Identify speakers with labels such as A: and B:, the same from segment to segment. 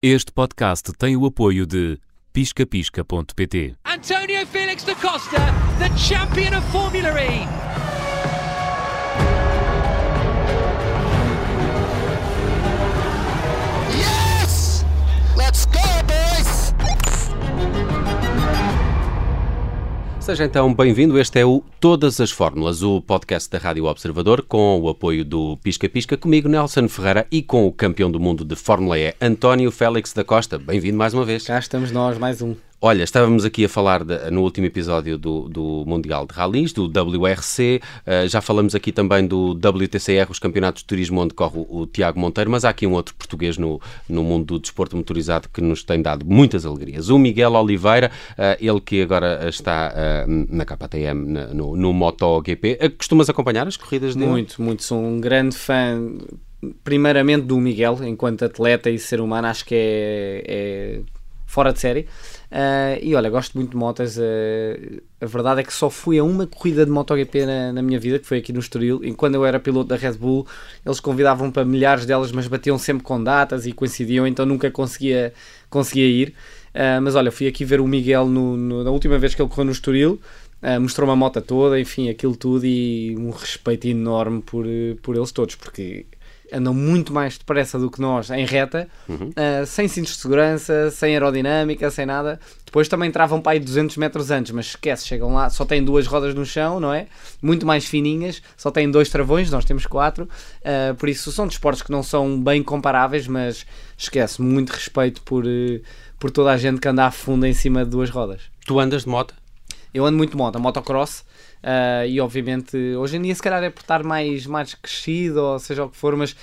A: Este podcast tem o apoio de piscapisca.pt.
B: Antonio Felix da Costa, the champion of Formula E.
C: Seja então bem-vindo, este é o Todas as Fórmulas, o podcast da Rádio Observador, com o apoio do Pisca Pisca, comigo Nelson Ferreira e com o campeão do mundo de Fórmula E, António Félix da Costa. Bem-vindo mais uma vez.
D: Cá estamos nós, mais um.
C: Olha, estávamos aqui a falar de- no último episódio do, do Mundial de Rallys, do WRC, eh, já falamos aqui também do WTCR, os campeonatos de turismo onde corre o, o Tiago Monteiro, mas há aqui um outro português no, no mundo do desporto motorizado que nos tem dado muitas alegrias. O Miguel Oliveira, eh, ele que agora está eh, na KTM, na- no, no MotoGP. Costumas acompanhar as corridas dele?
D: Muito, muito. Sou um grande fã, primeiramente do Miguel, enquanto atleta e ser humano, acho que é, é fora de série. Ah, e olha, gosto muito de motas. ah, a verdade é que só fui a uma corrida de MotoGP na, na minha vida, que foi aqui no Estoril. E quando eu era piloto da Red Bull, eles convidavam para milhares delas, mas batiam sempre com datas e coincidiam, então nunca conseguia, conseguia ir. Ah, mas olha, fui aqui ver o Miguel no- no- na última vez que ele correu no Estoril. Uh, mostrou-me a moto toda, enfim, aquilo tudo e um respeito enorme por, por eles todos, porque andam muito mais depressa do que nós em reta, uh, sem cintos de segurança, sem aerodinâmica, sem nada. Depois também travam para aí 200 metros antes, mas esquece, chegam lá, só têm duas rodas no chão, não é? Muito mais fininhas, só têm dois travões, nós temos quatro, uh, por isso são desportos que não são bem comparáveis, mas esquece, muito respeito por, eh, por toda a gente que anda a fundo em cima de duas rodas.
C: Tu andas de moto?
D: Eu ando muito de moto, motocross, ah, e obviamente hoje em dia se calhar é por estar mais, mais crescido, ou seja o que for, mas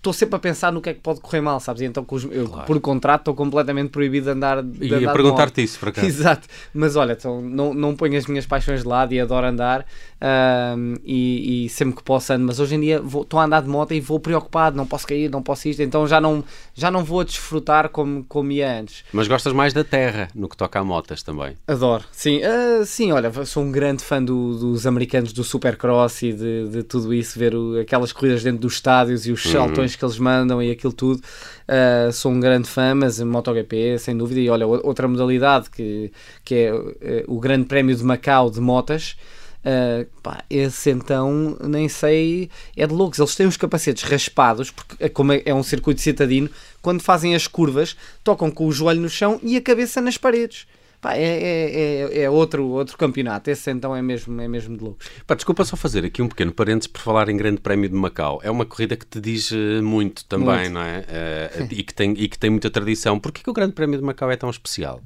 D: estou sempre a pensar no que é que pode correr mal, sabes? E então eu, por contrato estou completamente proibido de andar de
C: Ia
D: andar de
C: perguntar-te isso, por acaso.
D: Exato, mas olha, então, não, não ponho as minhas paixões de lado e adoro andar ahm, e, e sempre que posso ando, mas hoje em dia estou a andar de moto e vou preocupado, não posso cair, não posso isto, então já não, já não vou a desfrutar como, como ia antes.
C: Mas gostas mais da terra, no que toca a motas também.
D: Adoro, sim, ah, sim, olha, sou um grande fã do- dos americanos do Supercross e de, de tudo isso, ver o- aquelas corridas dentro dos estádios e os saltões que eles mandam e aquilo tudo. Ah, sou um grande fã, mas MotoGP, sem dúvida, e olha, outra modalidade que, que é eh, o Grande Prémio de Macau de motas. ah, pá, esse então nem sei, é de loucos. Eles têm os capacetes raspados, porque é como é, é um circuito citadino, quando fazem as curvas, tocam com o joelho no chão e a cabeça nas paredes. Pá, é, é, é, é outro, outro campeonato. Esse então é mesmo, é mesmo de loucos.
C: Pá, desculpa só fazer aqui um pequeno parênteses por falar em Grande Prémio de Macau. É uma corrida que te diz eh, muito também,
D: Muito.
C: não é? Eh, e, que tem, e que tem muita tradição. Porquê que o Grande Prémio de Macau é tão especial?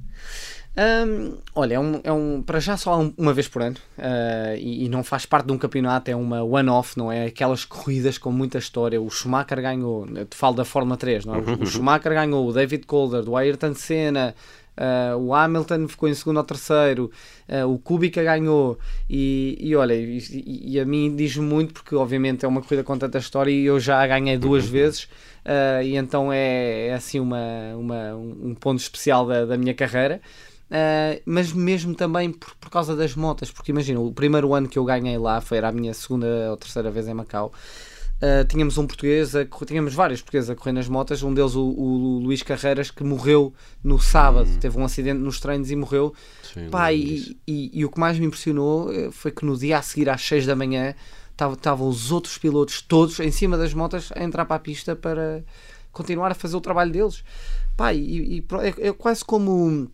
D: Hum, olha, é um, é um, para já só um- uma vez por ano ah, e, e não faz parte de um campeonato, é uma one-off, não é? Aquelas corridas com muita história. O Schumacher ganhou, eu te falo da Fórmula 3, não é? O Schumacher ganhou, o David Calder, o Ayrton Senna, ah, o Hamilton ficou em segundo ou terceiro, ah, o Kubica ganhou. E, e olha, e, e- a mim diz-me muito porque, obviamente, é uma corrida com tanta história e eu já a ganhei duas vezes. ah, e então é, é assim uma, uma- um ponto especial da, da minha carreira. Uh, mas mesmo também por, por causa das motas, porque imagina, o primeiro ano que eu ganhei lá foi era a minha segunda ou terceira vez em Macau. Uh, tínhamos um português, a, tínhamos vários portugueses a correr nas motas, um deles o, o Luís Carreiras que morreu no sábado, teve um acidente nos treinos e morreu.
C: Sim,
D: Pá, e, e- e o que mais me impressionou eh, foi que no dia a seguir às 6 da manhã estavam os outros pilotos todos em cima das motas a entrar para a pista para continuar a fazer o trabalho deles. Pá, e, e é, é quase como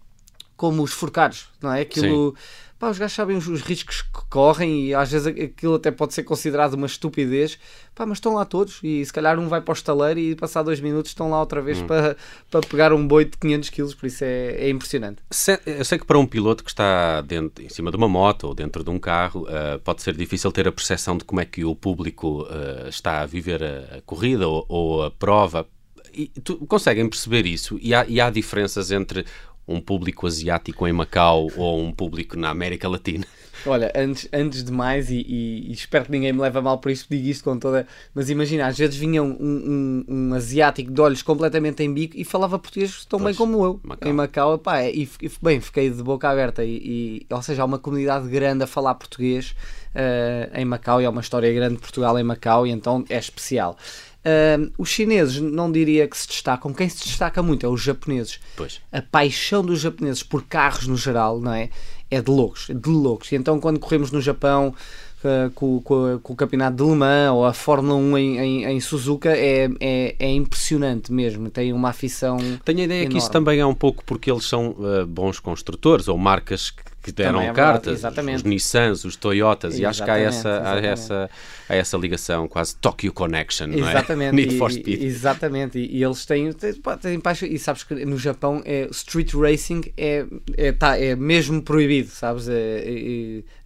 D: como os forcados, não é? Aquilo, pá, os gajos sabem os, os riscos que correm e às vezes aquilo até pode ser considerado uma estupidez, pá, mas estão lá todos e se calhar um vai para o estaleiro e passar dois minutos estão lá outra vez para, para pegar um boi de 500 kg, por isso é, é impressionante.
C: Se- Eu sei que para um piloto que está dentro, em cima de uma moto ou dentro de um carro, eh, pode ser difícil ter a percepção de como é que o público eh, está a viver a, a corrida ou, ou a prova. E tu, conseguem perceber isso? E há, e há diferenças entre um público asiático em Macau ou um público na América Latina?
D: Olha, antes, antes de mais, e, e- e espero que ninguém me leve a mal por isto, digo isto com toda. Mas imagina, às vezes vinha um, um- um asiático de olhos completamente em bico e falava português tão bem
C: Pois,
D: como eu.
C: Macau.
D: Em Macau, pá, e, e bem, fiquei de boca aberta. E, ou seja, há uma comunidade grande a falar português eh, em Macau e há uma história grande de Portugal em Macau e então é especial. Uh, os chineses não diria que se destacam, quem se destaca muito é os japoneses.
C: Pois.
D: A paixão dos japoneses por carros no geral, não é? É de loucos, é de loucos. E então quando corremos no Japão uh, com, com, com, o campeonato de Le Mans ou a Fórmula 1 em, em, em Suzuka é, é, é, impressionante mesmo. Tem uma afição.
C: Tenho a ideia
D: enorme.
C: que isso também é um pouco porque eles são uh, bons construtores ou marcas que que deram
D: é
C: cartas, os Nissans, os Toyotas,
D: exatamente,
C: e acho que há essa, há essa, há essa ligação, quase Tokyo Connection, não é?
D: Exatamente,
C: Need
D: e,
C: for Speed.
D: Exatamente, e, e eles têm, têm, têm paixão, e sabes que no Japão é, street racing é, é, tá, é mesmo proibido, sabes? É,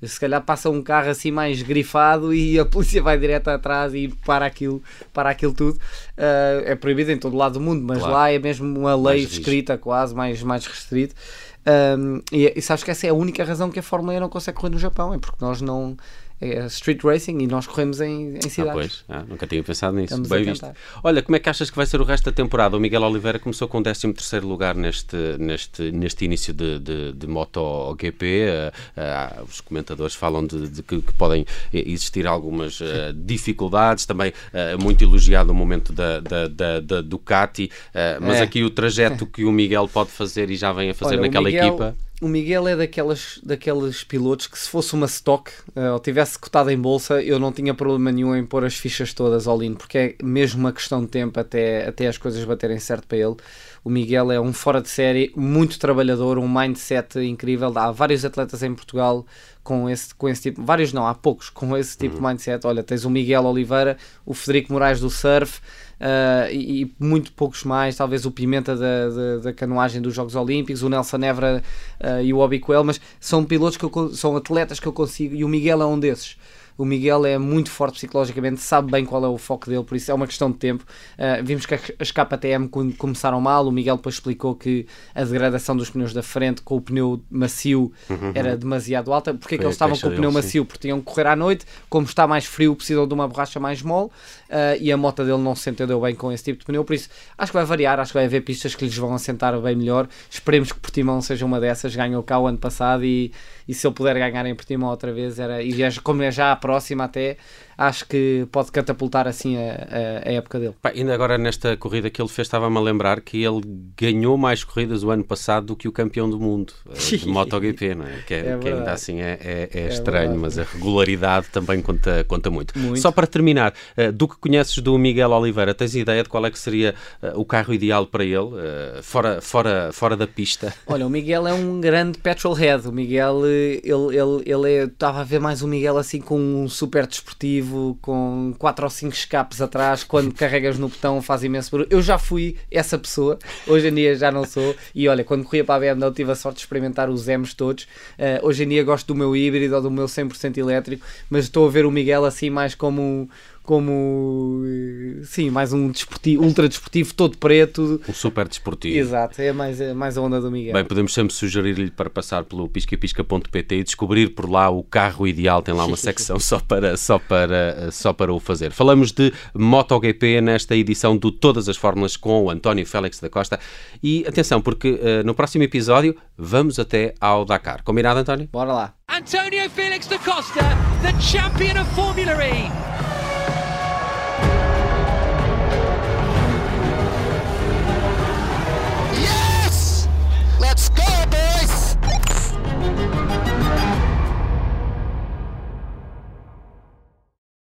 D: é, se calhar passa um carro assim mais grifado e a polícia vai direto atrás e para aquilo, para aquilo tudo. Uh, é proibido em todo lado do mundo, mas
C: Claro.
D: lá é mesmo uma lei escrita quase, mais, mais restrito. Um, e, e sabes que essa é a única razão que a Fórmula E não consegue correr no Japão, é porque nós não. É street racing e nós corremos em, em
C: Ah,
D: cidades.
C: pois, ah, nunca tinha pensado nisso.
D: Estamos
C: Bem visto. Olha, como é que achas que vai ser o resto da temporada? O Miguel Oliveira começou com 13 lugar neste, neste, neste início de, de, de MotoGP. Ah, ah, os comentadores falam de, de que, que podem existir algumas ah, dificuldades. Também ah, muito elogiado o momento da, da, da, da Ducati. Ah, mas
D: É.
C: aqui o trajeto que o Miguel pode fazer e já vem a fazer
D: Olha,
C: naquela
D: Miguel-
C: equipa.
D: O Miguel é daquelas, daqueles pilotos que se fosse uma stock eh, ou tivesse cotado em bolsa, eu não tinha problema nenhum em pôr as fichas todas all in, porque é mesmo uma questão de tempo até, até as coisas baterem certo para ele. O Miguel é um fora de série, muito trabalhador, um mindset incrível. Há vários atletas em Portugal com esse, com esse tipo, vários não, há poucos com esse tipo de mindset. Olha, tens o Miguel Oliveira, o Federico Moraes do surf, Uh, e, e muito poucos mais, talvez o Pimenta da, da, da canoagem dos Jogos Olímpicos, o Nelson Nevra uh, e o Obi Coelho, mas são pilotos que eu, são atletas que eu consigo, e o Miguel é um desses. O Miguel é muito forte psicologicamente, sabe bem qual é o foco dele, por isso é uma questão de tempo. Uh, vimos que as- KTM com- começaram mal, o Miguel depois explicou que a degradação dos pneus da frente com o pneu macio era demasiado alta. Porque é que eles estavam com o pneu
C: dele, sim.
D: macio? Porque tinham que correr à noite, como está mais frio, precisam de uma borracha mais mole uh, e a moto dele não se entendeu bem com esse tipo de pneu. Por isso, acho que vai variar. Acho que vai haver pistas que lhes vão assentar bem melhor. Esperemos que Portimão seja uma dessas. Ganhou cá o ano passado e, e se ele puder ganhar em Portimão outra vez, era, e é- como é já próxima, até acho que pode catapultar assim a, a- a época dele.
C: Pá, ainda agora nesta corrida que ele fez, estava-me a lembrar que ele ganhou mais corridas o ano passado do que o campeão do mundo eh, de MotoGP, não é? Que, é-
D: É
C: que ainda assim é, é- é estranho,
D: verdade.
C: mas a regularidade também conta, conta muito.
D: Muito.
C: Só para terminar, eh, do que conheces do Miguel Oliveira, tens ideia de qual é que seria eh, o carro ideal para ele, fora, fora, fora da pista?
D: Olha, o Miguel é um grande petrolhead. O Miguel, ele, ele, ele é, estava a ver mais o Miguel assim com um super desportivo, com 4 ou 5 escapes atrás, quando carregas no botão faz imenso barulho. Eu já fui essa pessoa, hoje em dia já não sou. E olha, quando corria para a BMW tive a sorte de experimentar os M's todos. Eh, hoje em dia gosto do meu híbrido ou do meu 100% elétrico, mas estou a ver o Miguel assim mais como como eh, sim, mais um desportivo, ultra desportivo, todo preto.
C: Um super desportivo.
D: Exato, é mais, é mais a onda do Miguel.
C: Bem, podemos sempre sugerir-lhe para passar pelo piscapisca.pt e descobrir por lá o carro ideal. Tem lá uma secção só para, só, para, só para o fazer. Falamos de MotoGP nesta edição do Todas as Fórmulas com o António Félix da Costa. E atenção, porque eh, no próximo episódio vamos até ao Dakar. Combinado, António?
D: Bora lá.
B: Antonio Felix da Costa, the champion of Formula E.